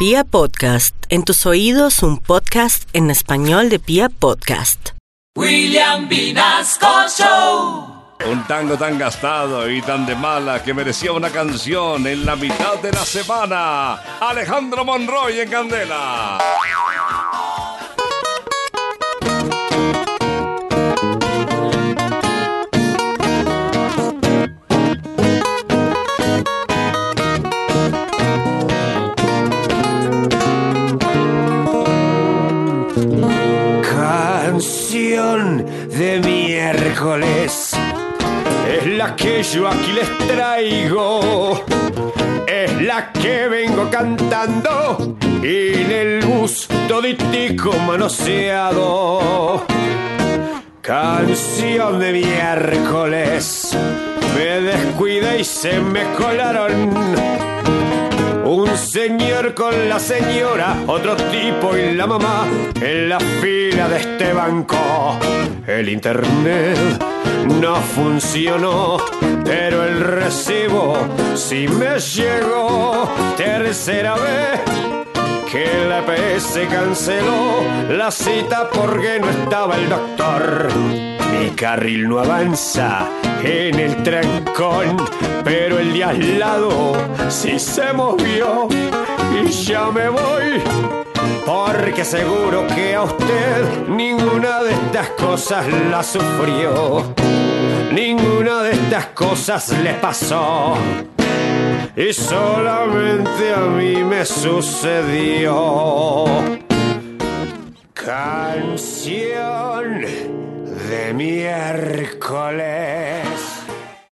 Pia Podcast, en tus oídos un podcast en español de Pia Podcast. William Vinasco Show. Un tango tan gastado y tan de mala que merecía una canción en la mitad de la semana. Alejandro Monroy en Candela. Canción de miércoles es la que yo aquí les traigo. Es la que vengo cantando y en el bus toditico manoseado. Canción de miércoles. Me descuidé y se me colaron un señor con la señora, otro tipo y la mamá en la fila de este banco. El internet no funcionó, pero el recibo sí me llegó. Tercera vez que la EPS canceló la cita porque no estaba el doctor. Mi carril no avanza en el trancón, pero el de al lado sí se movió y ya me voy. Porque seguro que a usted ninguna de estas cosas la sufrió. Ninguna de estas cosas le pasó. Y solamente a mí me sucedió. Canción de miércoles.